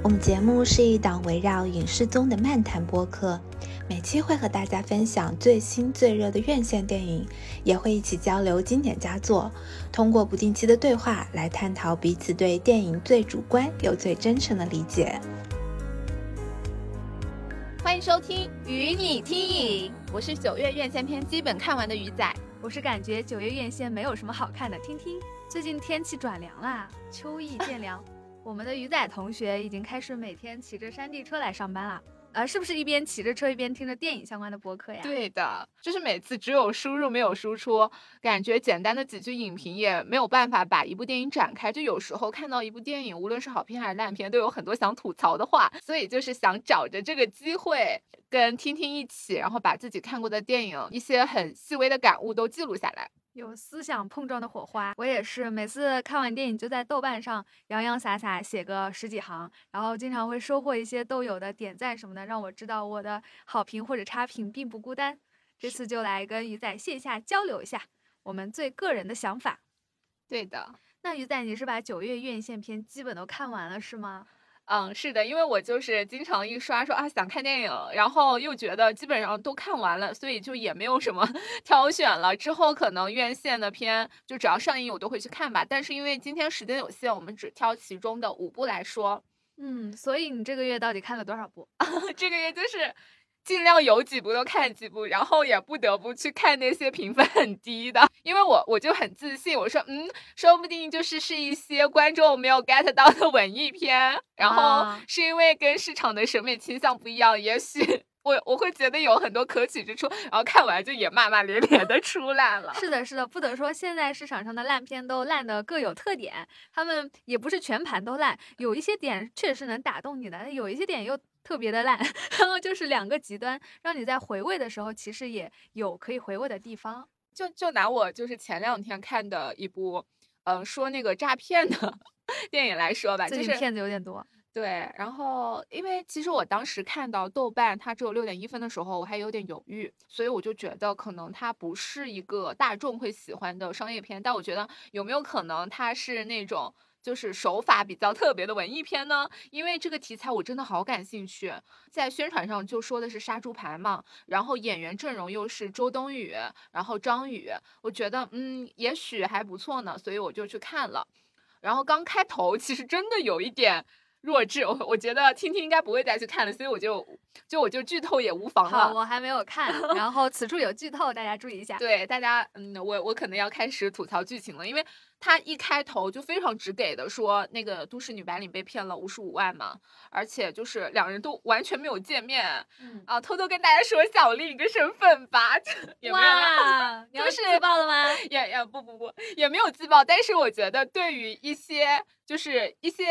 我们节目是一档围绕影视综的漫谈播客，每期会和大家分享最新最热的院线电影，也会一起交流经典佳作，通过不定期的对话来探讨彼此对电影最主观又最真诚的理解。欢迎收听《与你听影》，我是九月院线片基本看完的鱼仔，我是感觉九月院线没有什么好看的听听。最近天气转凉啦，秋意渐凉。我们的鱼仔同学已经开始每天骑着山地车来上班了，呃，是不是一边骑着车一边听着电影相关的播客呀？对的，就是每次只有输入没有输出，感觉简单的几句影评也没有办法把一部电影展开。就有时候看到一部电影，无论是好片还是烂片，都有很多想吐槽的话，所以就是想找着这个机会跟听听一起，然后把自己看过的电影一些很细微的感悟都记录下来。有思想碰撞的火花，我也是每次看完电影就在豆瓣上洋洋洒洒写个十几行，然后经常会收获一些豆友的点赞什么的，让我知道我的好评或者差评并不孤单。这次就来跟鱼仔线下交流一下我们最个人的想法。对的，那鱼仔你是把九月院线片基本都看完了是吗？嗯，是的，因为我就是经常一刷说啊想看电影，然后又觉得基本上都看完了，所以就也没有什么 挑选了。之后可能院线的片就只要上映我都会去看吧。但是因为今天时间有限，我们只挑其中的五部来说。嗯，所以你这个月到底看了多少部？这个月就是。尽量有几部都看几部，然后也不得不去看那些评分很低的，因为我我就很自信，我说嗯，说不定就是是一些观众没有 get 到的文艺片，然后是因为跟市场的审美倾向不一样，也许我我会觉得有很多可取之处，然后看完就也骂骂咧咧的出来了。是的，是的，不得说现在市场上的烂片都烂的各有特点，他们也不是全盘都烂，有一些点确实能打动你的，有一些点又。特别的烂，然后就是两个极端，让你在回味的时候，其实也有可以回味的地方。就就拿我就是前两天看的一部，嗯，说那个诈骗的 电影来说吧，就是骗子有点多。对，然后因为其实我当时看到豆瓣它只有六点一分的时候，我还有点犹豫，所以我就觉得可能它不是一个大众会喜欢的商业片。但我觉得有没有可能它是那种？就是手法比较特别的文艺片呢，因为这个题材我真的好感兴趣，在宣传上就说的是杀猪盘嘛，然后演员阵容又是周冬雨，然后张宇，我觉得嗯，也许还不错呢，所以我就去看了，然后刚开头其实真的有一点。弱智，我我觉得听听应该不会再去看了，所以我就就我就剧透也无妨了。好，我还没有看，然后此处有剧透，大家注意一下。对，大家，嗯，我我可能要开始吐槽剧情了，因为他一开头就非常直给的说那个都市女白领被骗了五十五万嘛，而且就是两人都完全没有见面，啊，偷偷跟大家说小另一个身份吧，也没有，你是自爆了吗？也也不不不，也没有自爆，但是我觉得对于一些。就是一些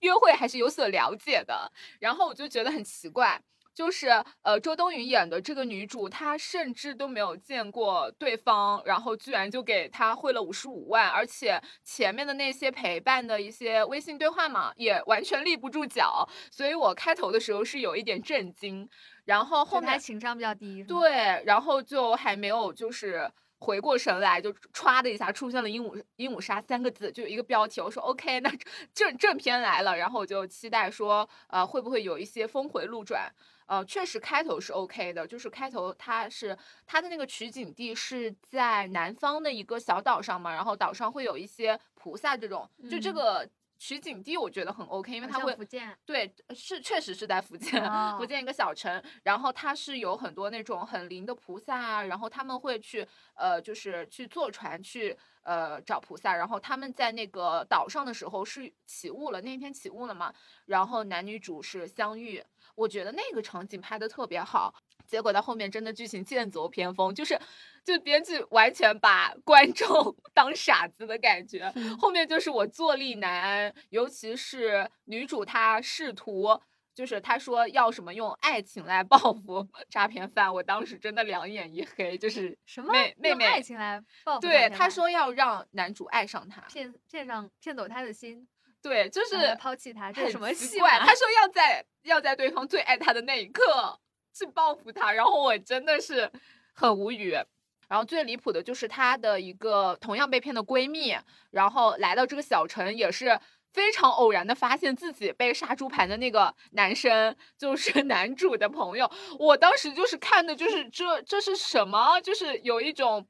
约会还是有所了解的，然后我就觉得很奇怪，就是呃周冬雨演的这个女主，她甚至都没有见过对方，然后居然就给她汇了五十五万，而且前面的那些陪伴的一些微信对话嘛，也完全立不住脚，所以我开头的时候是有一点震惊，然后后面情商比较低，对，然后就还没有就是。回过神来，就歘的一下出现了“鹦鹉鹦鹉杀”三个字，就一个标题。我说 OK，那正正片来了，然后我就期待说，呃，会不会有一些峰回路转？呃，确实开头是 OK 的，就是开头它是它的那个取景地是在南方的一个小岛上嘛，然后岛上会有一些菩萨这种，就这个。取景地我觉得很 OK，因为它会对是确实是在福建，福建一个小城，然后它是有很多那种很灵的菩萨啊，然后他们会去呃就是去坐船去呃找菩萨，然后他们在那个岛上的时候是起雾了，那天起雾了嘛，然后男女主是相遇，我觉得那个场景拍的特别好。结果到后面真的剧情剑走偏锋，就是就编剧完全把 观众 当傻子的感觉。后面就是我坐立难安，尤其是女主她试图，就是她说要什么用爱情来报复 诈骗犯，我当时真的两眼一黑，就是什么妹妹妹爱情来报复？对，她说要让男主爱上她，骗骗上骗走他的心，对，就是抛弃他，什么戏？他说要在要在对方最爱他的那一刻。去报复他，然后我真的是很无语。然后最离谱的就是她的一个同样被骗的闺蜜，然后来到这个小城，也是非常偶然的发现自己被杀猪盘的那个男生就是男主的朋友。我当时就是看的，就是这这是什么？就是有一种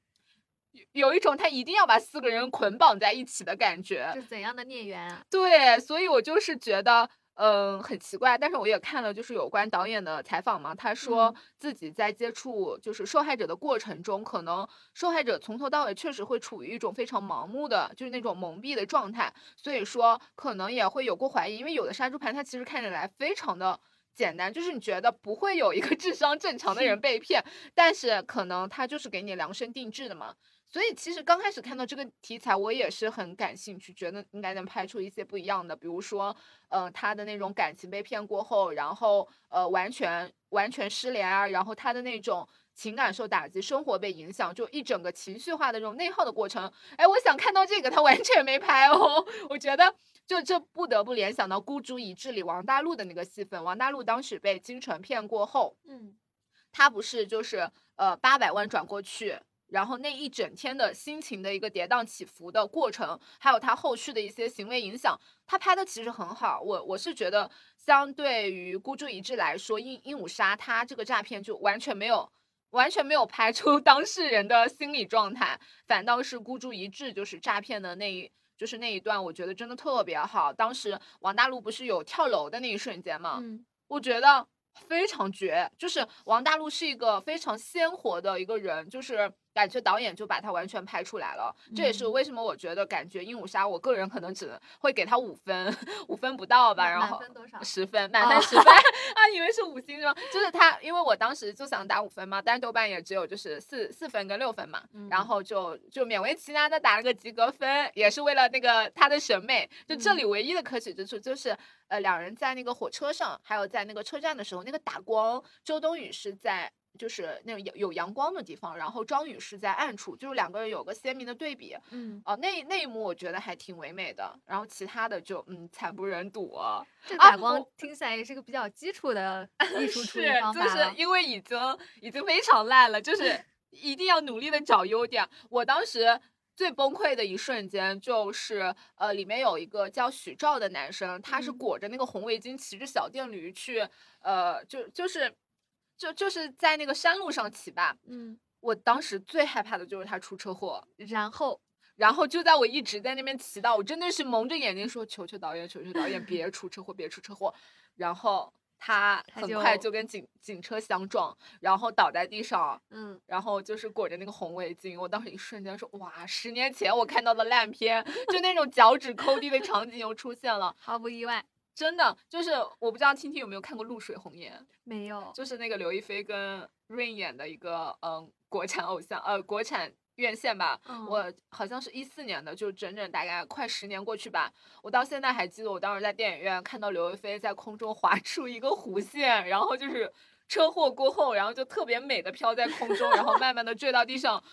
有一种他一定要把四个人捆绑在一起的感觉。是怎样的孽缘啊？对，所以我就是觉得。嗯，很奇怪，但是我也看了，就是有关导演的采访嘛，他说自己在接触就是受害者的过程中，可能受害者从头到尾确实会处于一种非常盲目的，就是那种蒙蔽的状态，所以说可能也会有过怀疑，因为有的杀猪盘它其实看起来非常的简单，就是你觉得不会有一个 智商正常的人 被骗，但是可能他就是给你量身定制的嘛。所以其实刚开始看到这个题材，我也是很感兴趣，觉得应该能拍出一些不一样的，比如说，呃，他的那种感情被骗过后，然后呃完全完全失联啊，然后他的那种情感受打击，生活被影响，就一整个情绪化的这种内耗的过程。哎，我想看到这个，他完全没拍哦。我觉得就这不得不联想到《孤注一掷》里王大陆的那个戏份，王大陆当时被金晨骗过后，嗯，他不是就是呃八百万转过去。然后那一整天的心情的一个跌宕起伏的过程，还有他后续的一些行为影响，他拍的其实很好。我我是觉得，相对于孤注一掷来说，鹦鹦鹉杀他这个诈骗就完全没有完全没有拍出 当事人的心理状态，反倒是孤注一掷就是诈骗的那一就是那一段，我觉得真的特别好。当时王大陆不是有跳楼的那一瞬间吗？嗯，我觉得非常绝，就是王大陆是一个非常鲜活的一个人，就是。感觉导演就把它完全拍出来了，这也是为什么我觉得感觉《鹦鹉杀》，我个人可能只能会给他五分，五分不到吧。然后？十分，满分十分 啊！以为是五星是吗？就是他，因为我当时就想打五分嘛，但是豆瓣也只有就是四四分跟六分嘛，然后就就勉为其难的打了个及格分，也是为了那个他的审美。就这里唯一的可取之处就是，呃，两人在那个火车上，还有在那个车站的时候，那个打光，周冬雨是在。就是那种有有阳光的地方，然后张宇是在暗处，就是两个人有个鲜明的对比。嗯，哦，那那一幕我觉得还挺唯美的。然后其他的就嗯惨不忍睹。这打光听起来也是个比较基础的 艺术处理方法就是因为已经已经非常烂了，就是 一定要努力的找优点。我当时最崩溃的一瞬间就是，呃，里面有一个叫许兆的男生，他是裹着那个红围巾，骑着小电驴去，呃，就就是。就就是在那个山路上骑吧，嗯，我当时最害怕的就是他出车祸，然后，然后就在我一直在那边祈祷，我真的是蒙着眼睛说求求导演，求求导演别出车祸，别出车祸，然后他很快就跟警警车相撞，然后倒在地上，嗯，然后就是裹着那个红围巾，我当时一瞬间说哇，十年前我看到的烂片，就那种脚趾抠地的场景又出现了，毫不意外。真的就是我不知道听听有没有看过《露水红颜》，没有，就是那个刘亦菲跟 Rain 演的一个嗯国产偶像呃国产院线吧，我好像是一四年的，就整整大概快十年过去吧，我到现在还记得我当时在电影院看到刘亦菲在空中划出一个弧线，然后就是车祸过后，然后就特别美的飘在空中，然后慢慢的坠到地上，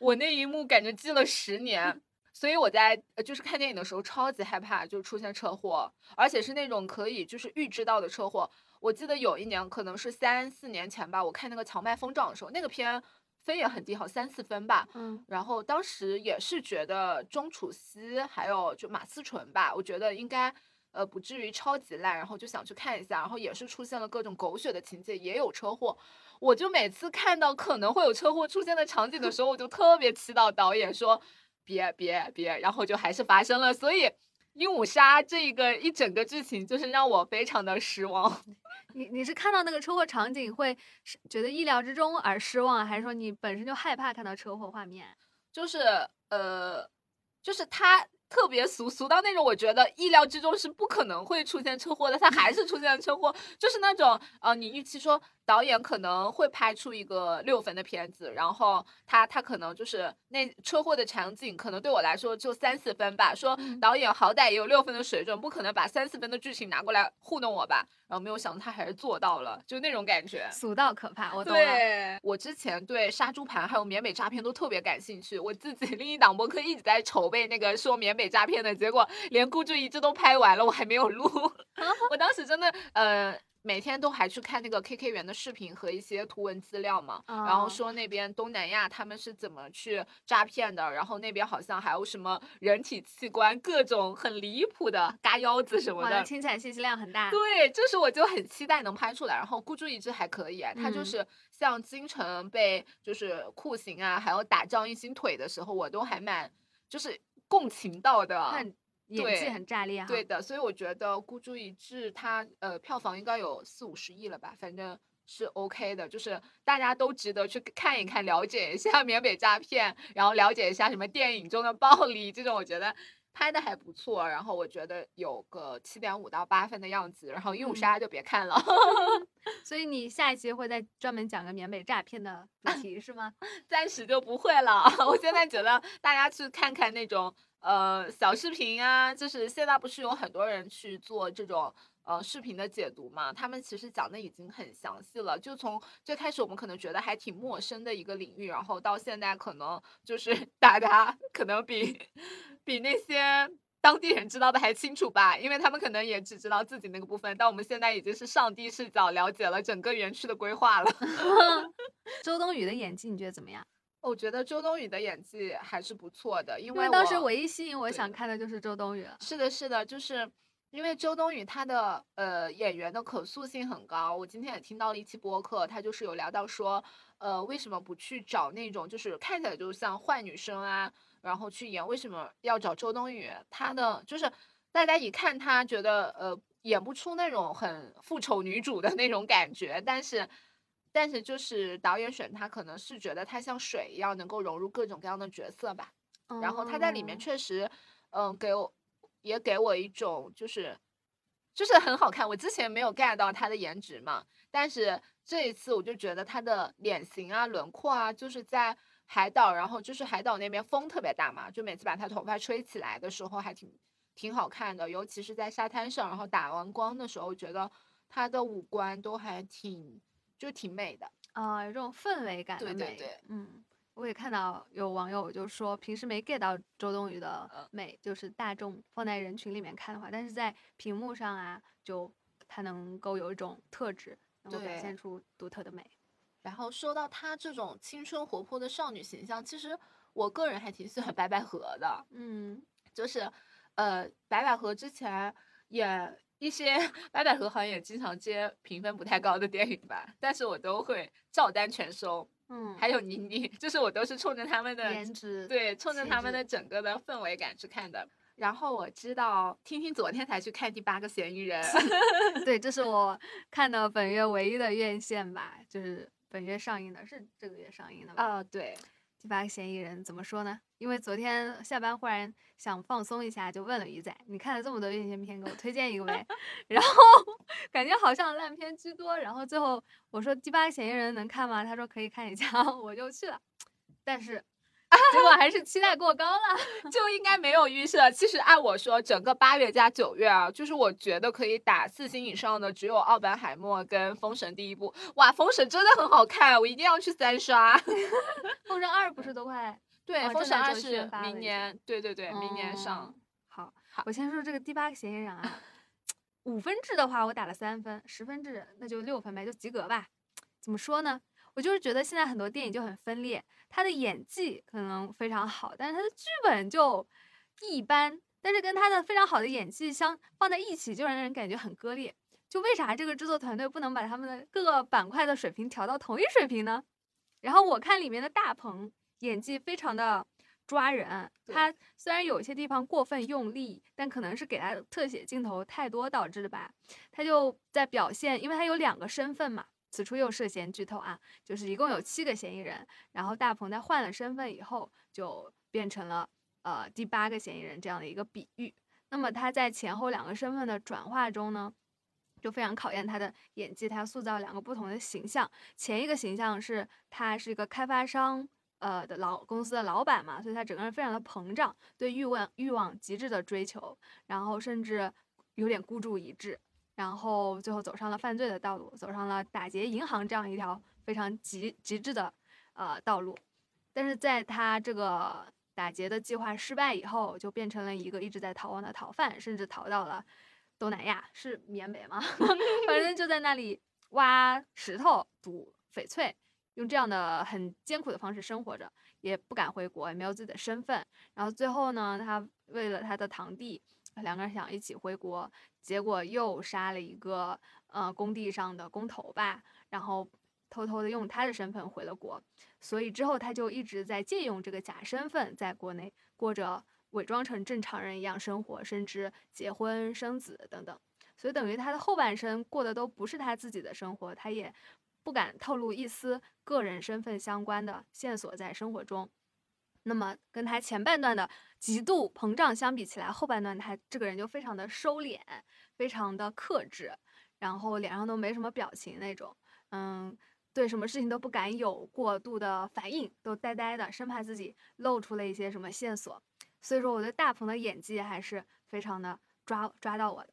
我那一幕感觉记了十年。所以我在就是看电影的时候超级害怕，就出现车祸，而且是那种可以就是预知到的车祸。我记得有一年可能是三四年前吧，我看那个《荞麦疯长》的时候，那个片分也很低，好三四分吧。嗯。然后当时也是觉得钟楚曦还有就马思纯吧，我觉得应该呃不至于超级烂，然后就想去看一下。然后也是出现了各种狗血的情节，也有车祸。我就每次看到可能会有车祸出现的场景的时候，我就特别祈祷导演说。别别别，然后就还是发生了，所以鹦鹉杀这一个一整个剧情就是让我非常的失望。你你是看到那个车祸场景会觉得意料之中而失望，还是说你本身就害怕看到车祸画面？就是呃，就是他。特别俗俗到那种，我觉得意料之中是不可能会出现车祸的，他还是出现了车祸，就是那种呃，你预期说导演可能会拍出一个六分的片子，然后他他可能就是那车祸的场景，可能对我来说就三四分吧，说导演好歹也有六分的水准，不可能把三四分的剧情拿过来糊弄我吧。然后没有想到他还是做到了，就那种感觉，俗到可怕。我懂了。对，我之前对杀猪盘还有缅北诈骗都特别感兴趣。我自己另一档播客一直在筹备那个说缅北诈骗的，结果连孤注一掷都拍完了，我还没有录。我当时真的呃每天都还去看那个 KK 园的视频和一些图文资料嘛，然后哦说那边东南亚他们是怎么去诈骗的，然后那边好像还有什么人体器官各种很离谱的嘎腰子什么，的那，听起来信息量很大。对，就是我就很期待能拍出来。然后孤注一掷还可以，他就嗯是像京城被就是酷刑啊，还有打仗一星腿的时候，我都还蛮就是共情到的。演技很炸裂哈。对的，所以我觉得孤注一掷它呃票房应该有四五十亿了吧，反正是 OK 的，就是大家都值得去看一看，了解一下缅北诈骗，然后了解一下什么电影中的暴力这种，我觉得拍的还不错。然后我觉得有个七点五到八分的样子，然后鹦鹉嗯杀就别看了。所以你下一期会再专门讲个缅北诈骗的主题是吗？暂时就不会了。我现在觉得大家去看看那种呃小视频啊，就是现在不是有很多人去做这种呃视频的解读嘛，他们其实讲的已经很详细了。就从最开始我们可能觉得还挺陌生的一个领域，然后到现在可能就是 大家可能比比那些。当地人知道的还清楚吧，因为他们可能也只知道自己那个部分，但我们现在已经是上帝视角了解了整个园区的规划了。周冬雨的演技你觉得怎么样？我觉得周冬雨的演技还是不错的，因为当时唯一吸引我想看的就是周冬雨了。是的，是的，就是因为周冬雨她的呃演员的可塑性很高。我今天也听到了一期播客，她就是有聊到说，呃，为什么不去找那种就是看起来就像坏女生啊，然后去演，为什么要找周冬雨？她的就是大家一看她觉得呃演不出那种很复仇女主的那种感觉，但是。但是就是导演选他，可能是觉得他像水一样能够融入各种各样的角色吧。然后他在里面哦确实，嗯，给我也给我一种就是就是很好看。我之前没有 get 到他的颜值嘛，但是这一次我就觉得他的脸型啊、轮廓啊，就是在海岛，然后就是海岛那边风特别大嘛，就每次把他头发吹起来的时候还挺挺好看的，尤其是在沙滩上，然后打完光的时候，我觉得他的五官都还挺就挺美的。啊、有这种氛围感的美。对对对嗯，我也看到有网友就说，平时没 get 到周冬雨的嗯美，就是大众放在人群里面看的话，但是在屏幕上啊，就她能够有一种特质，能够表现出独特的美。然后说到她这种青春活泼的少女形象，其实我个人还挺喜欢白百合的，嗯，就是呃，白百合之前演一些白百合好像也经常接评分不太高的电影吧，但是我都会照单全收。嗯，还有倪妮，就是我都是冲着他们的颜值，对，冲着他们的整个的氛围感去看的。然后我知道，听听昨天才去看《第八个嫌疑人 》对，这是我看的本月唯一的院线吧，就是本月上映的，是这个月上映的吧？啊，对，第八个嫌疑人怎么说呢？因为昨天下班忽然想放松一下，就问了鱼仔：“你看了这么多院线片，给我推荐一个呗？”然后 感觉好像烂片居多。然后最后我说：“第八个嫌疑人能看吗？”他说：“可以看一下。”我就去了，但是结果还是期待过高了。就应该没有预设。其实按我说，整个八月加九月啊，就是我觉得可以打四星以上的只有《奥本海默》跟《封神》第一部。哇，《封神》真的很好看，我一定要去三刷。封神二不是都快 对，哦封神二》是明年，对对对，明年上好我先说这个第八个嫌疑人啊，五分制的话我打了三分，十分制那就六分呗，就及格吧。怎么说呢？我就是觉得现在很多电影就很分裂，他的演技可能非常好，但是他的剧本就一般，但是跟他的非常好的演技相放在一起，就让人感觉很割裂。就为啥这个制作团队不能把他们的各个板块的水平调到同一水平呢？然后我看里面的大鹏演技非常的抓人，他虽然有一些地方过分用力，但可能是给他特写镜头太多导致的吧。他就在表现，因为他有两个身份嘛，此处又涉嫌剧透啊，就是一共有七个嫌疑人，然后大鹏在换了身份以后，就变成了呃第八个嫌疑人这样的一个比喻。那么他在前后两个身份的转化中呢，就非常考验他的演技，他塑造两个不同的形象。前一个形象是他是一个开发商。呃的老公司的老板嘛，所以他整个人非常的膨胀，对欲望欲望极致的追求，然后甚至有点孤注一掷，然后最后走上了犯罪的道路，走上了打劫银行这样一条非常极极致的呃道路。但是在他这个打劫的计划失败以后，就变成了一个一直在逃亡的逃犯，甚至逃到了东南亚，是缅北吗？反正就在那里挖石头、赌翡翠，用这样的很艰苦的方式生活着，也不敢回国，也没有自己的身份。然后最后呢，他为了他的堂弟，两个人想一起回国，结果又杀了一个呃工地上的工头吧，然后偷偷的用他的身份回了国。所以之后他就一直在借用这个假身份，在国内过着伪装成正常人一样生活，甚至结婚生子等等。所以等于他的后半生过的都不是他自己的生活，他也不敢透露一丝个人身份相关的线索在生活中。那么跟他前半段的极度膨胀相比起来，后半段他这个人就非常的收敛，非常的克制，然后脸上都没什么表情那种，嗯，对什么事情都不敢有过度的反应，都呆呆的，生怕自己露出了一些什么线索。所以说，我对大鹏的演技还是非常的抓抓到我的。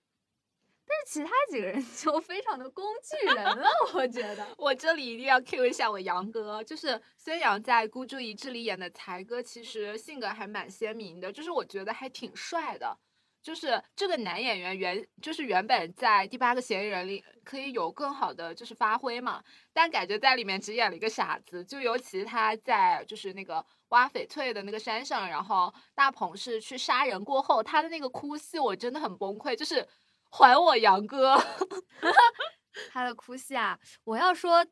但是其他几个人 就非常的工具人了，我觉得。我这里一定要 Q 一下我杨哥，就是孙杨在《孤注一掷》里演的才哥，其实性格还蛮鲜明的，就是我觉得还挺帅的。就是这个男演员原就是原本在《第八个嫌疑人》里可以有更好的就是发挥嘛，但感觉在里面只演了一个傻子。就尤其他在就是那个挖翡翠的那个山上，然后大鹏是去杀人过后，他的那个哭戏我真的很崩溃，就是。还我杨哥，他的哭戏啊！我要说，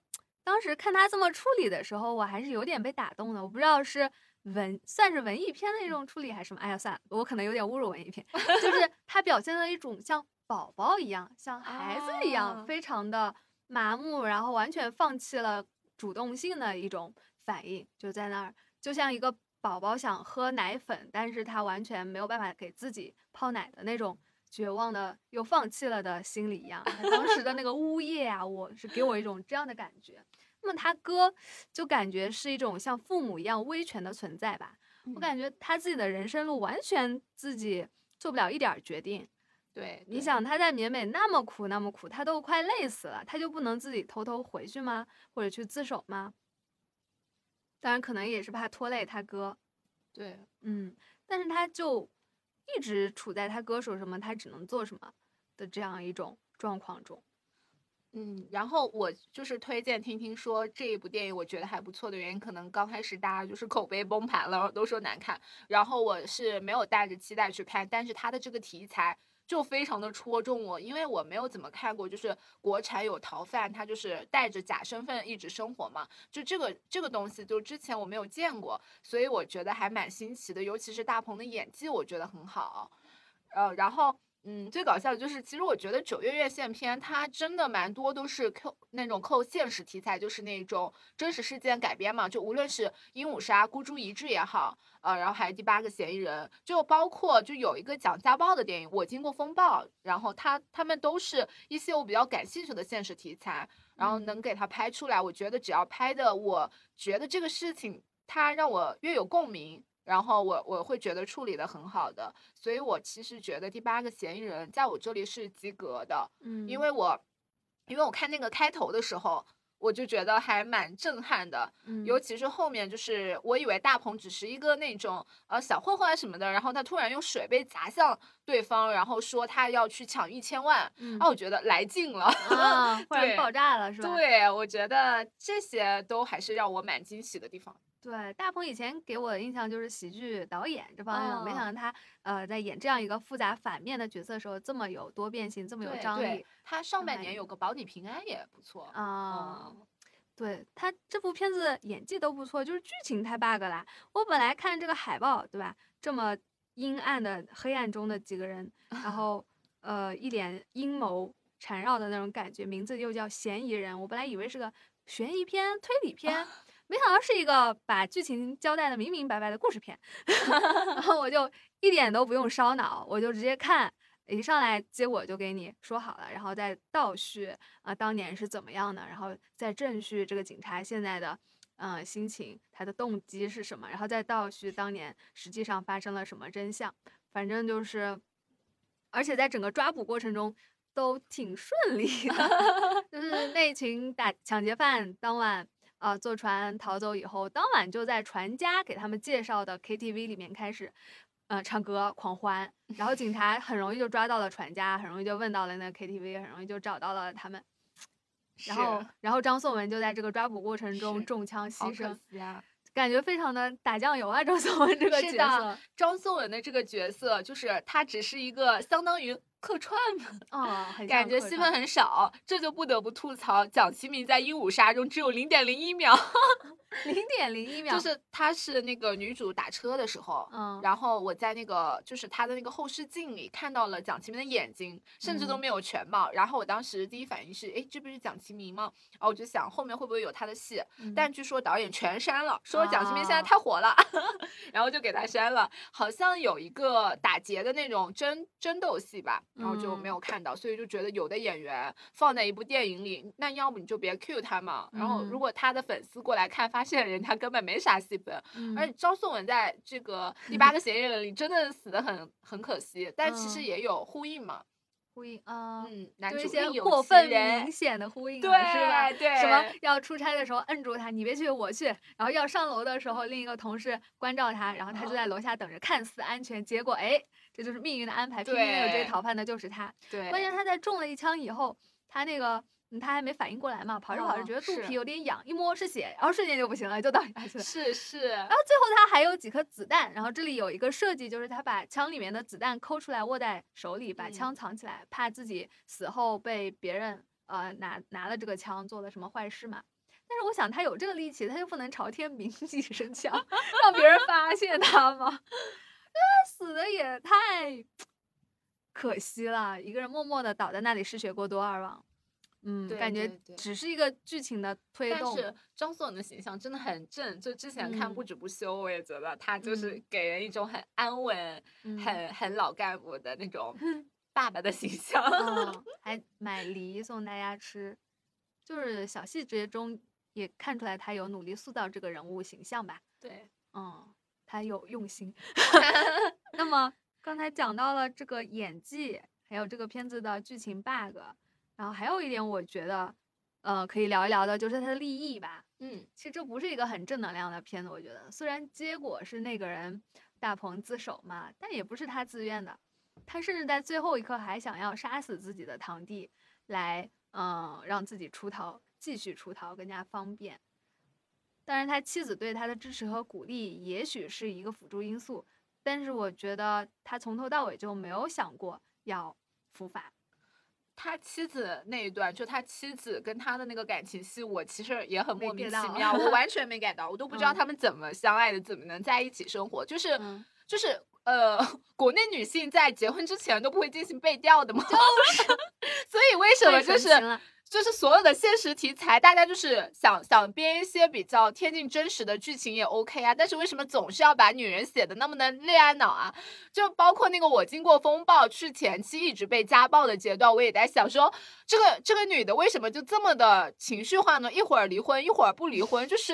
当时看他这么处理的时候，我还是有点被打动的。我不知道是文算是文艺片的一种处理还是什么。哎呀，算了，我可能有点侮辱文艺片。就是他表现了一种像宝宝一样、像孩子一样，非常的麻木，然后完全放弃了主动性的一种反应，就在那儿，就像一个宝宝想喝奶粉，但是他完全没有办法给自己泡奶的那种。绝望的又放弃了的心理一样，当时的那个呜咽啊，我是给我一种这样的感觉。那么他哥就感觉是一种像父母一样威权的存在吧。我感觉他自己的人生路完全自己做不了一点决定。对，你想他在缅北那么苦那么苦，他都快累死了，他就不能自己偷偷回去吗？或者去自首吗？当然可能也是怕拖累他哥。对，嗯，但是他就。一直处在他歌手什么他只能做什么的这样一种状况中，嗯，然后我就是推荐听听说这一部电影，我觉得还不错的原因，可能刚开始大家就是口碑崩盘了，都说难看，然后我是没有带着期待去看，但是他的这个题材。就非常的戳中我，因为我没有怎么看过，就是国产有逃犯，他就是带着假身份一直生活嘛，就这个这个东西，就之前我没有见过，所以我觉得还蛮新奇的，尤其是大鹏的演技，我觉得很好，呃，然后。嗯，最搞笑的就是，其实我觉得九月院线片它真的蛮多都是扣那种扣现实题材，就是那种真实事件改编嘛。就无论是《鹦鹉杀》《孤注一掷》也好，呃，然后还有《第八个嫌疑人》，就包括就有一个讲家暴的电影《我经过风暴》，然后它他们都是一些我比较感兴趣的现实题材，然后能给它拍出来，我觉得只要拍的，我觉得这个事情它让我越有共鸣。然后我我会觉得处理的很好的，所以我其实觉得第八个嫌疑人在我这里是及格的，嗯，因为我因为我看那个开头的时候，我就觉得还蛮震撼的，嗯，尤其是后面就是我以为大鹏只是一个那种呃小混混什么的，然后他突然用水杯砸向对方，然后说他要去抢一千万，啊，我觉得来劲了，啊，突然爆炸了是吧？对，我觉得这些都还是让我蛮惊喜的地方。对，大鹏以前给我的印象就是喜剧导演这方面，没想到他呃在演这样一个复杂反面的角色的时候这么有多变性，这么有张力。他上半年有个保你平安也不错啊。对他这部片子演技都不错，就是剧情太 bug 了。我本来看这个海报，对吧？这么阴暗的黑暗中的几个人，然后呃一脸阴谋缠绕的那种感觉，名字又叫嫌疑人，我本来以为是个悬疑片、推理片。没想到是一个把剧情交代的明明白白的故事片，然后我就一点都不用烧脑，我就直接看，一上来结果就给你说好了，然后再倒叙啊当年是怎么样的，然后再正叙这个警察现在的嗯心情，他的动机是什么，然后再倒叙当年实际上发生了什么真相，反正就是，而且在整个抓捕过程中都挺顺利的，就是那群打抢劫犯当晚。啊，坐船逃走以后，当晚就在船家给他们介绍的 KTV 里面开始呃唱歌狂欢，然后警察很容易就抓到了船家，很容易就问到了那 KTV，很容易就找到了他们。然后然后张颂文就在这个抓捕过程中中枪牺牲。感觉非常的打酱油啊！张颂文这个角是的色，张颂文的这个角色，就是他只是一个相当于客串嘛，哦，感觉戏份很少，这就不得不吐槽蒋奇明在《鹦鹉杀》中只有零点零一秒，零点零一秒，就是他是那个女主打车的时候，嗯，然后我在那个就是他的那个后视镜里看到了蒋奇明的眼睛，甚至都嗯没有全貌。然后我当时第一反应是，诶，这不是蒋奇明吗？然后我就想后面会不会有他的戏，嗯但据说导演全删了，说蒋奇明现在啊太火了，然后就给他删了。好像有一个打劫的那种争争斗戏吧，然后就没嗯有看到，所以就觉得有的演员放在一部电影里，那要不你就别 cue 他嘛。然后如嗯果他的粉丝过来看，发现人家根本没啥戏份，嗯而且张颂文在这个 第八个嫌疑人里真的死的很很可惜，但其实嗯也有呼应嘛。呼应啊，嗯，男就一些过分明显的呼应对了，是吧？对，什么要出差的时候摁住他，你别去，我去。然后要上楼的时候，另一个同事关照他，然后他就在楼下等着，看似安全，结果哎，这就是命运的安排，偏偏有这对个逃犯的就是他。对，关键他在中了一枪以后，他那个。嗯他还没反应过来嘛，跑着跑着哦觉得肚皮有点痒，一摸是血，然后瞬间就不行了，就倒下去了。是是，然后最后他还有几颗子弹，然后这里有一个设计，就是他把枪里面的子弹抠出来握在手里，把嗯枪藏起来，怕自己死后被别人呃拿拿了这个枪做了什么坏事嘛。但是我想他有这个力气，他就不能朝天鸣几声枪，让别人发现他吗？他 死的也太 可惜了，一个人默默的倒在那里失血过多而亡。嗯，对感觉只是一个剧情的推动。但是张颂文的形象真的很正，就之前看嗯不止不休，我也觉得他就是嗯给人一种很安稳、嗯很很老干部的那种 爸爸的形象。嗯，还买梨送大家吃，就是小细节中也看出来他有努力塑造这个人物形象吧。对，嗯，他有用心。那么刚才讲到了这个演技，还有这个片子的剧情 bug，然后还有一点我觉得，呃，可以聊一聊的就是他的立意吧。嗯，其实这不是一个很正能量的片子，我觉得虽然结果是那个人大鹏自首嘛，但也不是他自愿的。他甚至在最后一刻还想要杀死自己的堂弟，来嗯让自己出逃，继续出逃更加方便。当然，他妻子对他的支持和鼓励也许是一个辅助因素，但是我觉得他从头到尾就没有想过要伏法。他妻子那一段，就他妻子跟他的那个感情戏，我其实也很莫名其妙，我 完全没 get 到，我都不知道嗯。他们怎么相爱的，怎么能在一起生活，就是、嗯。就是呃，国内女性在结婚之前都不会进行背调的吗？就是，所以为什么就是就是所有的现实题材，大家就是想想编一些比较贴近真实的剧情也 OK 啊，但是为什么总是要把女人写的那么的恋爱脑啊？就包括那个我经过风暴去前期一直被家暴的阶段，我也在想说，这个这个女的为什么就这么的情绪化呢？一会儿离婚，一会儿不离婚，就是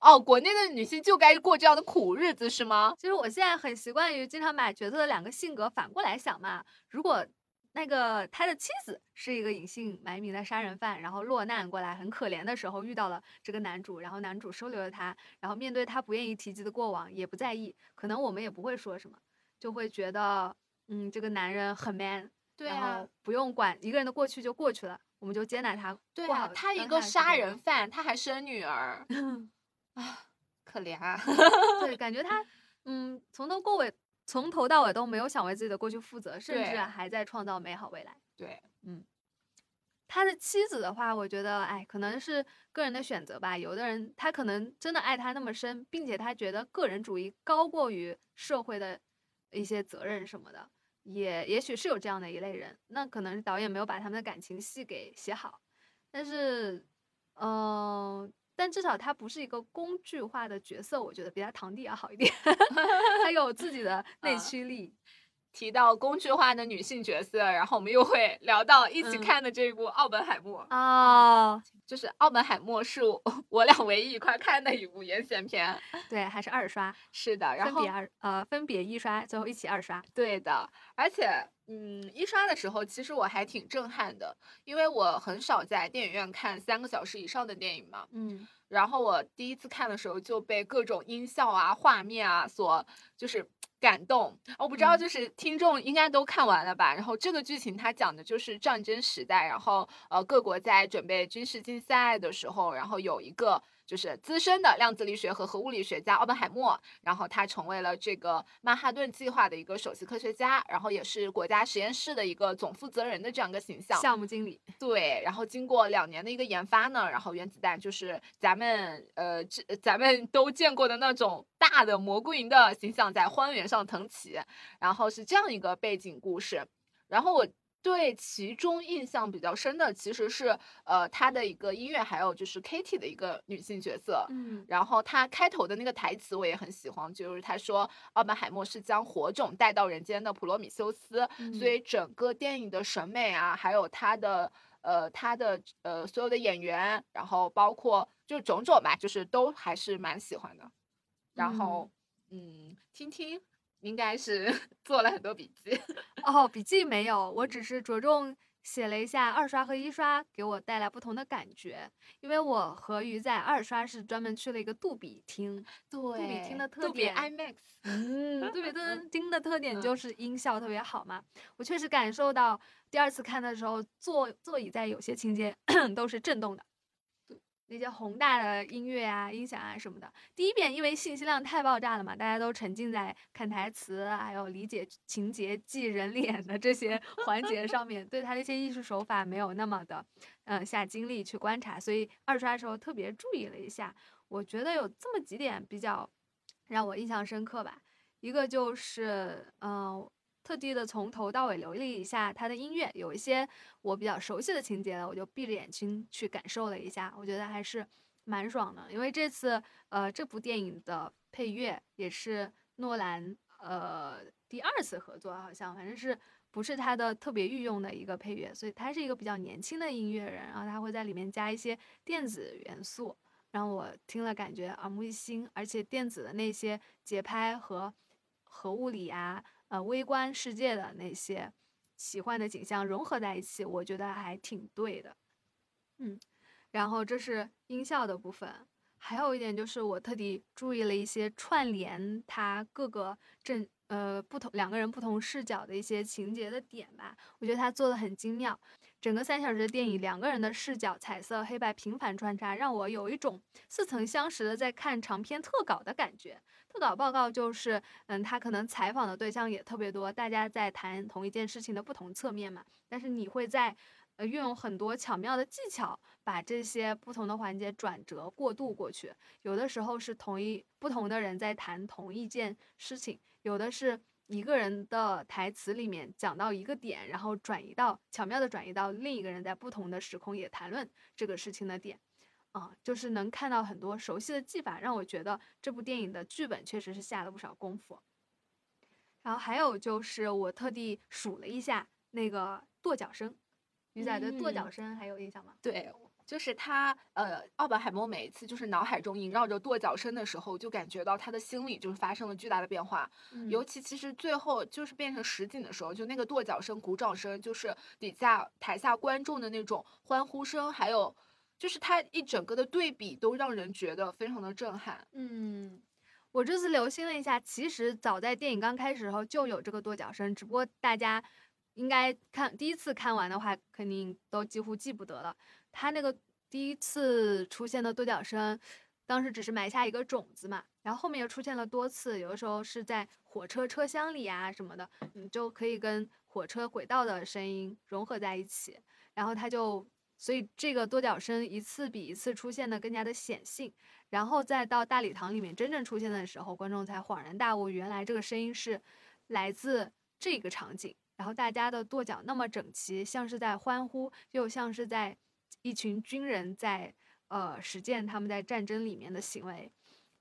哦，国内的女性就该过这样的苦日子是吗？其实我现在很习惯于经常把角色的两个性格反过来想嘛。如果那个他的妻子是一个隐姓埋名的杀人犯，然后落难过来，很可怜的时候遇到了这个男主，然后男主收留了他，然后面对他不愿意提及的过往也不在意，可能我们也不会说什么，就会觉得嗯这个男人很 man，然对啊后，不用管一个人的过去就过去了，我们就接纳他。对啊，他一个杀人犯，他还生女儿 啊，可怜啊。对，感觉他，嗯，从头过尾，从头到尾都没有想为自己的过去负责，甚至还在创造美好未来。对，嗯他的妻子的话，我觉得，哎，可能是个人的选择吧。有的人他可能真的爱他那么深，并且他觉得个人主义高过于社会的一些责任什么的，也也许是有这样的一类人。那可能是导演没有把他们的感情戏给写好，但是，嗯、但至少他不是一个工具化的角色，我觉得比他堂弟要好一点，他有自己的 内啊驱力。提到工具化的女性角色，然后我们又会聊到一起嗯看的这一部《奥本海默》哦，就是《奥本海默》是我 我俩唯一一块看的一部院线片。对，还是二刷，是的，然后分别二呃分别一刷，最后一起二刷。对的，而且嗯，一刷的时候其实我还挺震撼的，因为我很少在电影院看三个小时以上的电影嘛。嗯然后我第一次看的时候就被各种音效啊、画面啊所就是 感动。我不知道，嗯就是听众应该都看完了吧？然后这个剧情它讲的就是战争时代，然后呃各国在准备军事竞赛的时候，然后有一个。就是资深的量子力学和核物理学家奥本海默，然后他成为了这个曼哈顿计划的一个首席科学家，然后也是国家实验室的一个总负责人的这样一个形象。项目经理，对，然后经过两年的一个研发呢，然后原子弹就是咱们呃这咱们都见过的那种大的蘑菇云的形象在荒原上腾起，然后是这样一个背景故事。然后我对其中印象比较深的其实是呃他的一个音乐，还有就是 Kitty 的一个女性角色。嗯然后他开头的那个台词我也很喜欢，就是他说奥本海默是将火种带到人间的普罗米修斯，所以整个电影的审美啊，还有他的呃他的呃所有的演员，然后包括就种种吧，就是都还是蛮喜欢的。然后嗯，听听应该是 做了很多笔记。哦，笔记没有，我只是着重写了一下二刷和一刷给我带来不同的感觉，因为我和鱼在二刷是专门去了一个杜比厅，对杜比厅的特点 IMAX，嗯，杜比 特厅的特点嗯就是音效特别好嘛。我确实感受到第二次看的时候，座座椅在有些情节 都是震动的，那些宏大的音乐啊、音响啊什么的。第一遍因为信息量太爆炸了嘛，大家都沉浸在看台词，还有理解情节、记人脸的这些环节上面，对他的一些艺术手法没有那么的，嗯、下精力去观察，所以二刷的时候特别注意了一下。我觉得有这么几点比较让我印象深刻吧。一个就是，嗯、特地的从头到尾留意一下他的音乐，有一些我比较熟悉的情节了，我就闭着眼睛去感受了一下，我觉得还是蛮爽的。因为这次，呃，这部电影的配乐也是诺兰，呃，第二次合作，好像反正是不是他的特别御用的一个配乐，所以他是一个比较年轻的音乐人，然后他会在里面加一些电子元素，让我听了感觉耳目一新，而且电子的那些节拍和核物理啊，呃，微观世界的那些奇幻的景象融合在一起，我觉得还挺对的。嗯，然后这是音效的部分，还有一点就是我特地注意了一些串联它各个正呃不同两个人不同视角的一些情节的点吧，我觉得他做的很精妙。整个三小时的电影，两个人的视角，彩色、黑白频繁穿插，让我有一种似曾相识的在看长篇特稿的感觉。特稿报告就是，嗯，他可能采访的对象也特别多，大家在谈同一件事情的不同侧面嘛。但是你会在，呃，运用很多巧妙的技巧，把这些不同的环节转折过渡过去。有的时候是同一不同的人在谈同一件事情，有的是一个人的台词里面讲到一个点，然后转移到巧妙的转移到另一个人在不同的时空也谈论这个事情的点。啊、就是能看到很多熟悉的技法，让我觉得这部电影的剧本确实是下了不少功夫。然后还有就是我特地数了一下那个跺脚声，鱼仔对跺脚嗯声还有印象吗？对，就是他，呃，奥本海默每一次就是脑海中萦绕着跺脚声的时候，就感觉到他的心里就是发生了巨大的变化。嗯尤其其实最后就是变成实景的时候，就那个跺脚声、鼓掌声，就是底下台下观众的那种欢呼声，还有就是他一整个的对比，都让人觉得非常的震撼。嗯，我这次留心了一下，其实早在电影刚开始的时候就有这个跺脚声，只不过大家应该看第一次看完的话，肯定都几乎记不得了。他那个第一次出现的跺脚声，当时只是埋下一个种子嘛，然后后面又出现了多次，有的时候是在火车车厢里啊什么的，你就可以跟火车轨道的声音融合在一起，然后他就。所以这个跺脚声一次比一次出现的更加的显性，然后再到大礼堂里面真正出现的时候，观众才恍然大悟，原来这个声音是来自这个场景。然后大家的跺脚那么整齐，像是在欢呼，又像是在一群军人在呃实践他们在战争里面的行为，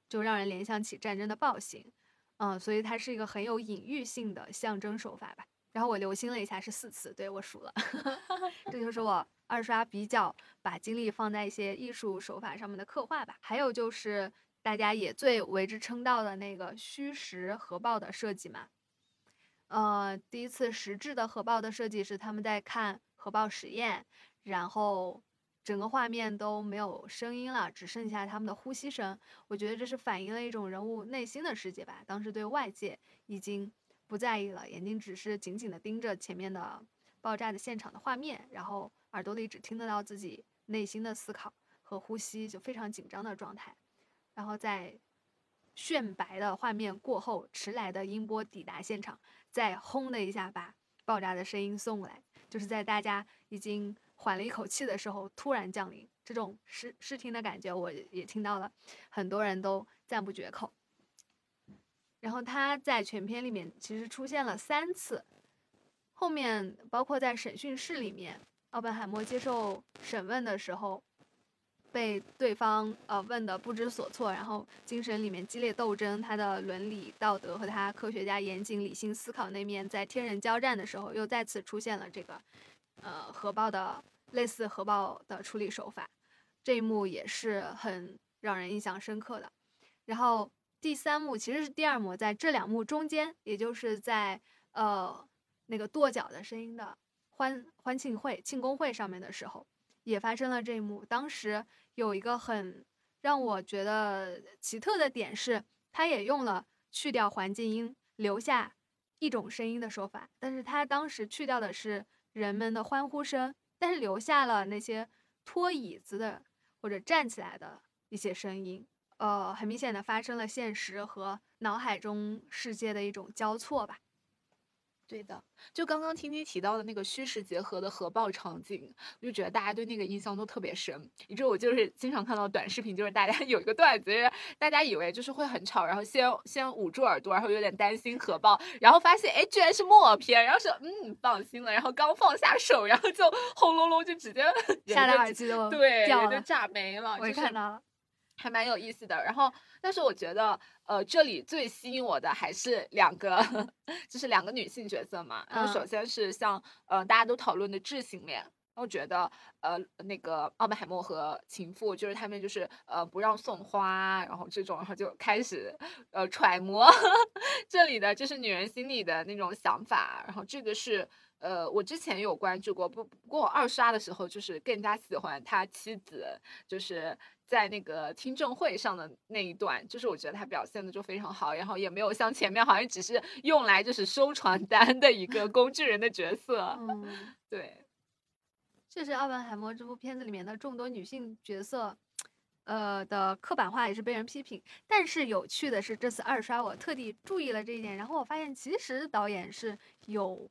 就让人联想起战争的暴行。嗯，所以它是一个很有隐喻性的象征手法吧。然后我留心了一下，是四次，对我数了，这就是我二刷比较把精力放在一些艺术手法上面的刻画吧。还有就是大家也最为之称道的那个虚实核爆的设计嘛。呃，第一次实质的核爆的设计是他们在看核爆实验，然后整个画面都没有声音了，只剩下他们的呼吸声。我觉得这是反映了一种人物内心的世界吧。当时对外界已经不在意了，眼睛只是紧紧地盯着前面的爆炸的现场的画面，然后耳朵里只听得到自己内心的思考和呼吸，就非常紧张的状态。然后在炫白的画面过后，迟来的音波抵达现场，再轰的一下把爆炸的声音送过来，就是在大家已经。缓了一口气的时候，突然降临，这种视视听的感觉，我也听到了，很多人都赞不绝口。然后他在全片里面其实出现了三次，后面包括在审讯室里面，奥本海默接受审问的时候，被对方呃问的不知所措，然后精神里面激烈斗争，他的伦理道德和他科学家严谨理性思考那面在天人交战的时候，又再次出现了这个，呃核爆的。类似核爆的处理手法，这一幕也是很让人印象深刻的。然后第三幕其实是第二幕，在这两幕中间，也就是在呃那个跺脚的声音的欢欢庆会庆功会上面的时候，也发生了这一幕。当时有一个很让我觉得奇特的点是，他也用了去掉环境音，留下一种声音的说法，但是他当时去掉的是人们的欢呼声。但是留下了那些拖椅子的或者站起来的一些声音，呃，很明显的发生了现实和脑海中世界的一种交错吧。对的，就刚刚听听提到的那个虚实结合的核爆场景，我就觉得大家对那个印象都特别深。以致我就是经常看到短视频，就是大家 有一个段子，就是大家以为就是会很吵，然后先先捂住耳朵，然后有点担心核爆，然后发现哎居然是默片，然后说嗯放心了，然后刚放下手，然后就轰隆隆就直接 下来耳机都对掉，就炸没了。我也看到了。还蛮有意思的，然后，但是我觉得，呃，这里最吸引我的还是两个，就是两个女性角色嘛。然后，首先是像，呃，大家都讨论的智性恋，我觉得，呃，那个奥本海默和情妇，就是他们就是，呃，不让送花，然后这种，然后就开始，呃，揣摩 这里的就是女人心里的那种想法。然后，这个是，呃，我之前有关注过，不不过我二刷的时候就是更加喜欢他妻子，就是。在那个听证会上的那一段，就是我觉得他表现的就非常好，然后也没有像前面好像只是用来就是收传单的一个工具人的角色。嗯，对，这是奥本海默这部片子里面的众多女性角色，呃的刻板化也是被人批评。但是有趣的是，这次二刷我特地注意了这一点，然后我发现其实导演是有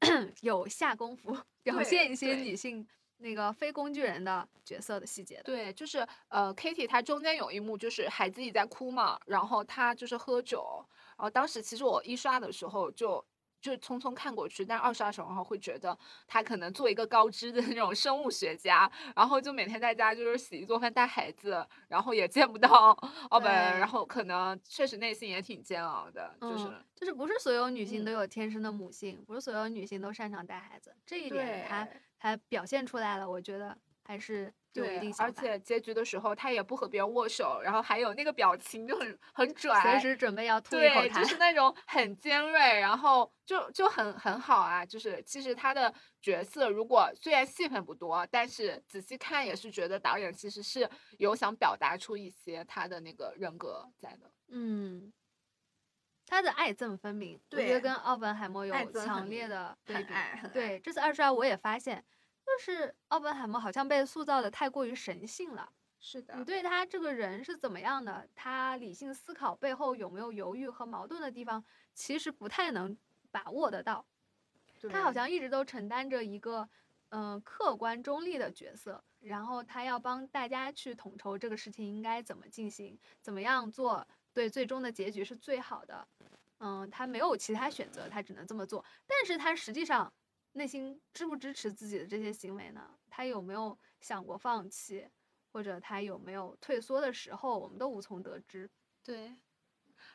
有下功夫表现一些女性。那个非工具人的角色的细节，对，就是呃，Kitty 她中间有一幕就是孩子己在哭嘛，然后她就是喝酒，然后当时其实我一刷的时候就就匆匆看过去，但二刷的时候会觉得她可能做一个高知的那种生物学家，然后就每天在家就是洗衣做饭带孩子，然后也见不到奥本，然后可能确实内心也挺煎熬的，就是就是不是所有女性都有天生的母性，不是所有女性都擅长带孩子，这一点她。他表现出来了，我觉得还是有一定而且结局的时候，他也不和别人握手，然后还有那个表情就很很拽，随时准备要吐一口痰，就是那种很尖锐，然后就就很很好啊。就是其实他的角色，如果虽然戏份不多，但是仔细看也是觉得导演其实是有想表达出一些他的那个人格在的。嗯，他的爱憎分明，我觉得跟奥本海默有强烈的对比。对，这次二刷我也发现。就是奥本海默好像被塑造的太过于神性了。是的，你对他这个人是怎么样的？他理性思考背后有没有犹豫和矛盾的地方？其实不太能把握得到。他好像一直都承担着一个嗯客观中立的角色，然后他要帮大家去统筹这个事情应该怎么进行，怎么样做，对最终的结局是最好的。嗯，他没有其他选择，他只能这么做。但是他实际上。内心支不支持自己的这些行为呢？他有没有想过放弃，或者他有没有退缩的时候，我们都无从得知。对，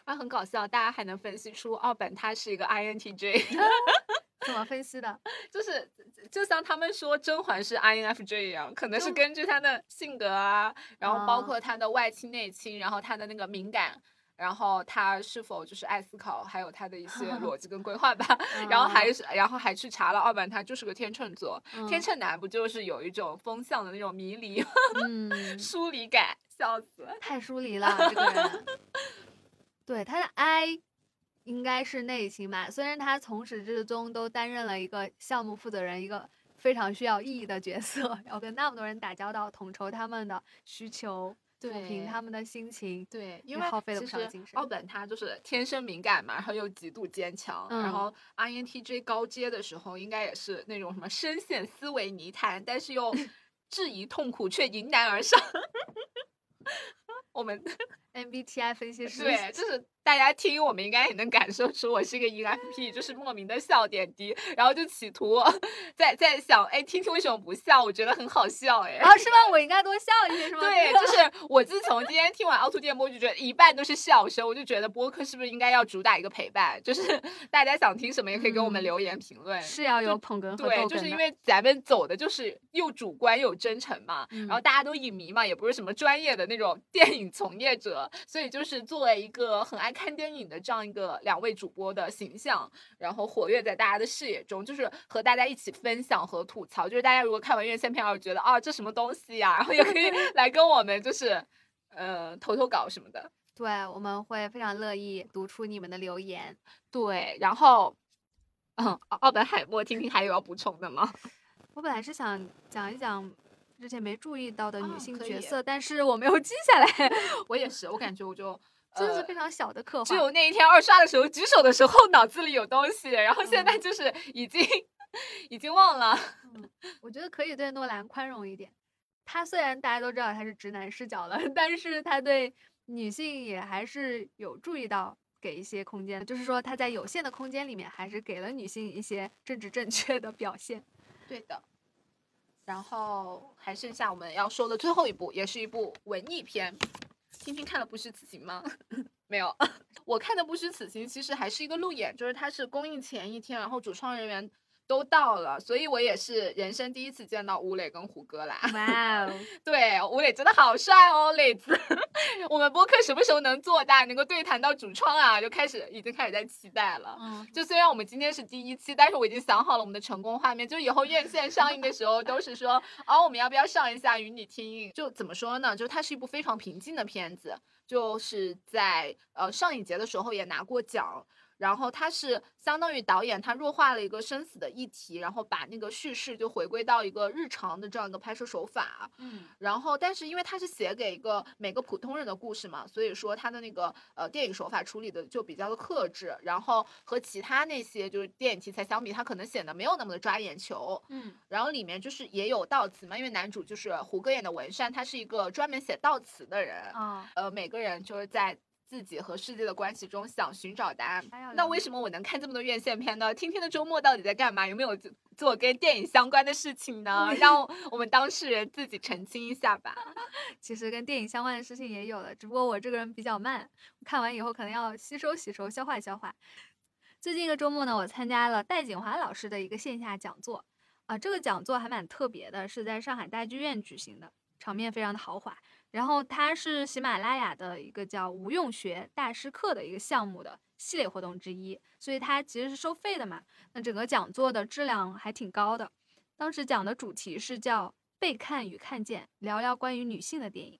啊，很搞笑，大家还能分析出奥本他是一个 INTJ，怎么分析的？就是就像他们说甄嬛是 INFJ 一样，可能是根据他的性格啊，然后包括他的外倾内倾，然后他的那个敏感。然后他是否就是爱思考，还有他的一些 逻辑跟规划吧。然后还是，然后还去查了二版，他就是个天秤座。天秤男不就是有一种风向的那种迷离、嗯，疏离感，笑死，太疏离了这个人。对他的 I 应该是内心吧，虽然他从始至终都担任了一个项目负责人，一个非常需要意义的角色，要跟那么多人打交道，统筹他们的需求。抚平他们的心情，对，因为耗费了不少精神。奥本他就是天生敏感嘛，然后又极度坚强，然后 INTJ 高阶的时候应该也是那种什么深陷思维泥潭，但是又 质疑痛苦却迎难而上。我们 MBTI 分析师，对，就是。大家听，我们应该也能感受出我是一个 ENFP，就是莫名的笑点低，然后就企图 在在想，哎，听听为什么不笑？我觉得很好笑，哎，啊，是吗？我应该多笑一些，是 吗？对，就是我自从今天听完凹凸电波，就觉得一半都是笑声，我就觉得播客是不是应该要主打一个陪伴？就是 大家想听什么也可以给我们留言评论，是要有捧哏和对，就是因为咱们走的就是又主观又真诚嘛，然后大家都影迷嘛，也不是什么专业的那种电影从业者，所以就是作为一个很爱看电影的这样一个两位主播的形象，然后活跃在大家的视野中，就是和大家一起分享和吐槽。就是大家如果看完院线片，而觉得啊这什么东西呀，然后也可以 来跟我们就是呃投投稿什么的。对，我们会非常乐意读出你们的留言。对，然后嗯，奥本海默，听听还有要补充的吗？我本来是想讲一讲之前没注意到的女性角色，但是我没有记下来。我也是，我感觉我就。真的是非常小的刻画，只有那一天二刷的时候举手的时候脑子里有东西，然后现在就是已经已经忘了。我觉得可以对诺兰宽容一点，他虽然大家都知道他是直男视角了，但是他对女性也还是有注意到给一些空间，就是说他在有限的空间里面还是给了女性一些政治正确的表现。对的，然后还剩下我们要说的最后一部，也是一部文艺片。听听看了《不虚此行》吗？没有，我看的《不虚此行》其实还是一个路演，就是它是公映前一天，然后主创人员。都到了，所以我也是人生第一次见到吴磊跟胡歌啦。哇哦，对，吴磊真的好帅哦，磊子。我们播客什么时候能做大，能够对谈到主创啊？就开始已经开始在期待了。嗯，就虽然我们今天是第一期，但是我已经想好了我们的成功画面，就以后院线上映的时候都是说，哦，我们要不要上一下与你听？就怎么说呢？就它是一部非常平静的片子，就是在呃上影节的时候也拿过奖。然后他是相当于导演，他弱化了一个生死的议题，然后把那个叙事就回归到一个日常的这样一个拍摄手法。嗯，然后但是因为他是写给一个每个普通人的故事嘛，所以说他的那个呃电影手法处理的就比较的克制，然后和其他那些就是电影题材相比，他可能显得没有那么的抓眼球。嗯，然后里面就是也有悼词嘛，因为男主就是胡歌演的文山，他是一个专门写悼词的人。啊，呃，每个人就是在。自己和世界的关系中想寻找答案，那为什么我能看这么多院线片呢？听听的周末到底在干嘛？有没有做跟电影相关的事情呢？让我们当事人自己澄清一下吧。其实跟电影相关的事情也有了，只不过我这个人比较慢，看完以后可能要吸收吸收、消化消化。最近一个周末呢，我参加了戴锦华老师的一个线下讲座，啊，这个讲座还蛮特别的，是在上海大剧院举行的，场面非常的豪华。然后它是喜马拉雅的一个叫无用学大师课的一个项目的系列活动之一，所以它其实是收费的嘛。那整个讲座的质量还挺高的。当时讲的主题是叫被看与看见，聊聊关于女性的电影。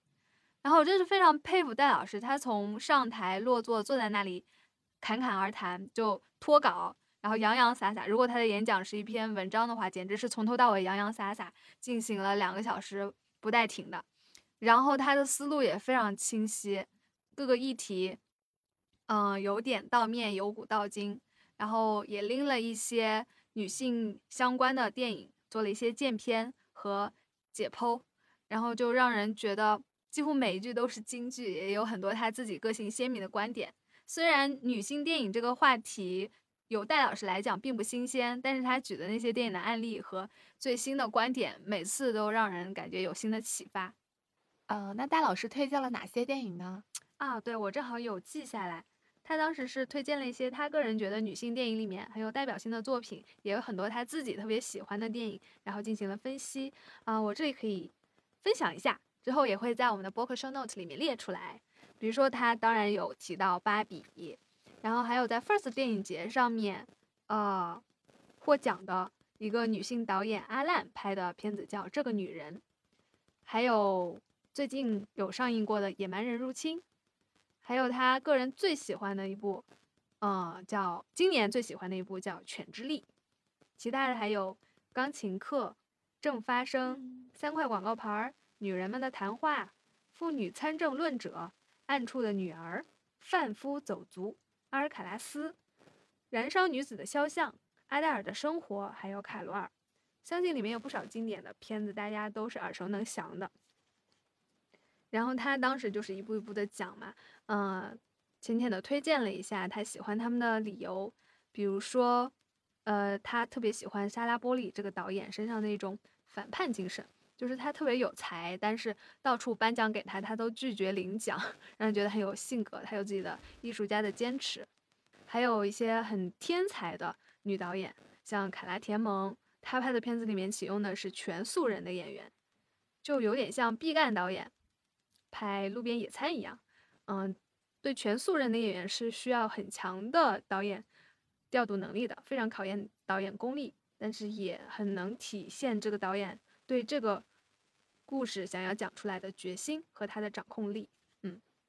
然后我真是非常佩服戴老师，他从上台落座，坐在那里侃侃而谈，就脱稿，然后洋洋洒洒。如果他的演讲是一篇文章的话，简直是从头到尾洋洋洒洒进行了两个小时不带停的。然后他的思路也非常清晰，各个议题，嗯，由点到面，由古到今，然后也拎了一些女性相关的电影，做了一些鉴片和解剖，然后就让人觉得几乎每一句都是金句，也有很多他自己个性鲜明的观点。虽然女性电影这个话题，由戴老师来讲并不新鲜，但是他举的那些电影的案例和最新的观点，每次都让人感觉有新的启发。呃，那戴老师推荐了哪些电影呢？啊，对我正好有记下来。他当时是推荐了一些他个人觉得女性电影里面很有代表性的作品，也有很多他自己特别喜欢的电影，然后进行了分析。啊，我这里可以分享一下，之后也会在我们的播客 show note 里面列出来。比如说他当然有提到芭比，然后还有在 First 电影节上面，呃，获奖的一个女性导演阿烂拍的片子叫《这个女人》，还有最近有上映过的《野蛮人入侵》，还有他个人最喜欢的一部，呃，叫今年最喜欢的一部叫《犬之力》，其他的还有《钢琴课》《正发生》三块广告牌儿。女人们的谈话，妇女参政论者，暗处的女儿，贩夫走卒，阿尔卡拉斯，燃烧女子的肖像，阿黛尔的生活，还有卡罗尔，相信里面有不少经典的片子，大家都是耳熟能详的。然后他当时就是一步一步的讲嘛，嗯，浅浅的推荐了一下他喜欢他们的理由，比如说，呃，他特别喜欢莎拉波利这个导演身上的一种反叛精神。就是他特别有才，但是到处颁奖给他，他都拒绝领奖，让人觉得很有性格，他有自己的艺术家的坚持。还有一些很天才的女导演，像卡拉田蒙，她拍的片子里面启用的是全素人的演员，就有点像毕赣导演拍《路边野餐》一样。嗯，对全素人的演员是需要很强的导演调度能力的，非常考验导演功力，但是也很能体现这个导演对这个。故事想要讲出来的决心和他的掌控力，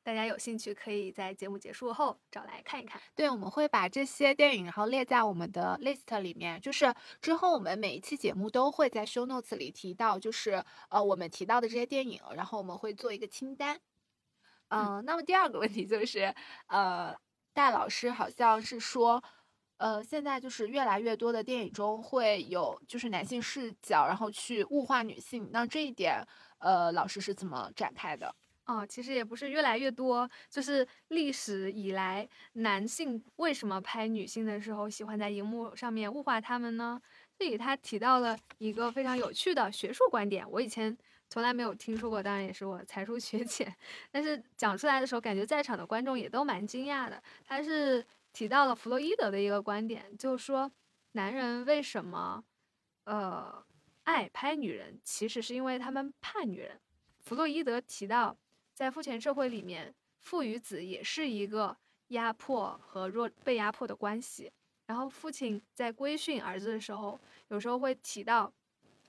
大家有兴趣可以在节目结束后找来看一看。对，我们会把这些电影然后列在我们的 list 里面，就是之后我们每一期节目都会在 show notes 里提到，就是呃我们提到的这些电影，然后我们会做一个清单。嗯，那么第二个问题就是，呃，戴老师好像是说。呃，现在就是越来越多的电影中会有就是男性视角，然后去物化女性。那这一点，呃，老师是怎么展开的？哦，其实也不是越来越多，就是历史以来，男性为什么拍女性的时候喜欢在荧幕上面物化他们呢？这里他提到了一个非常有趣的学术观点，我以前从来没有听说过，当然也是我才疏学浅，但是讲出来的时候，感觉在场的观众也都蛮惊讶的。他是。提到了弗洛伊德的一个观点，就是说，男人为什么，呃，爱拍女人，其实是因为他们怕女人。弗洛伊德提到，在父权社会里面，父与子也是一个压迫和弱被压迫的关系。然后，父亲在规训儿子的时候，有时候会提到，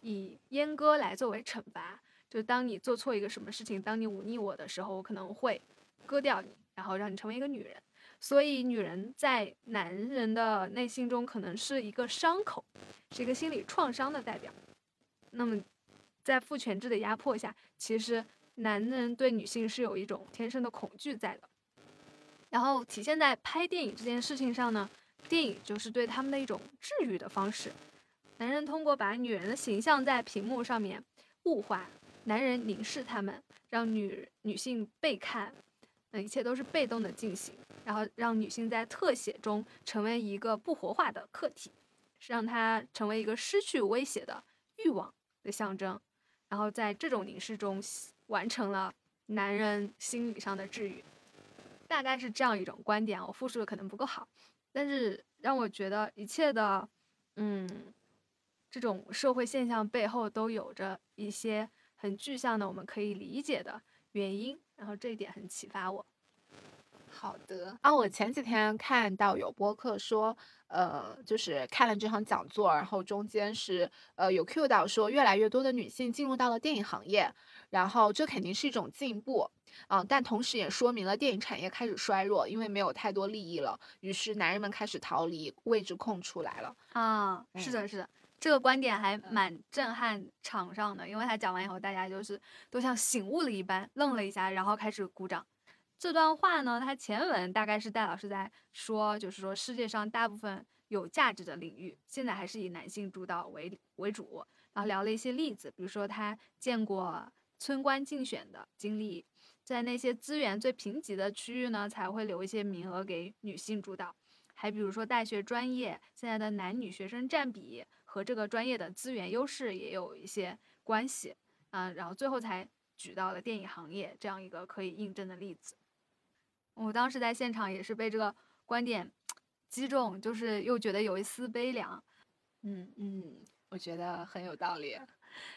以阉割来作为惩罚，就当你做错一个什么事情，当你忤逆我的时候，我可能会割掉你，然后让你成为一个女人。所以，女人在男人的内心中可能是一个伤口，是一个心理创伤的代表。那么，在父权制的压迫下，其实男人对女性是有一种天生的恐惧在的。然后体现在拍电影这件事情上呢，电影就是对他们的一种治愈的方式。男人通过把女人的形象在屏幕上面物化，男人凝视他们，让女女性被看，那一切都是被动的进行。然后让女性在特写中成为一个不活化的客体，是让她成为一个失去威胁的欲望的象征。然后在这种凝视中完成了男人心理上的治愈，大概是这样一种观点。我复述的可能不够好，但是让我觉得一切的，嗯，这种社会现象背后都有着一些很具象的我们可以理解的原因。然后这一点很启发我。好的啊，我前几天看到有播客说，呃，就是看了这场讲座，然后中间是呃有 Q 到说，越来越多的女性进入到了电影行业，然后这肯定是一种进步，嗯，但同时也说明了电影产业开始衰弱，因为没有太多利益了，于是男人们开始逃离，位置空出来了。啊，是的，是的，这个观点还蛮震撼场上的，因为他讲完以后，大家就是都像醒悟了一般，愣了一下，然后开始鼓掌。这段话呢，它前文大概是戴老师在说，就是说世界上大部分有价值的领域，现在还是以男性主导为为主。然后聊了一些例子，比如说他见过村官竞选的经历，在那些资源最贫瘠的区域呢，才会留一些名额给女性主导。还比如说大学专业现在的男女学生占比和这个专业的资源优势也有一些关系。嗯，然后最后才举到了电影行业这样一个可以印证的例子。我当时在现场也是被这个观点击中就是又觉得有一丝悲凉。嗯嗯我觉得很有道理。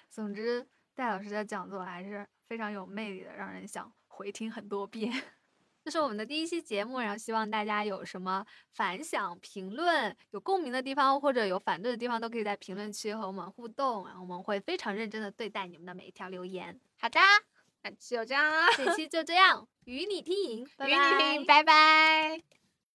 总之戴老师的讲座还是非常有魅力的让人想回听很多遍。这是我们的第一期节目然后希望大家有什么反响评论有共鸣的地方或者有反对的地方都可以在评论区和我们互动然后我们会非常认真的对待你们的每一条留言。好的就这样啦，本期就这样，与你听营，与你听，拜拜。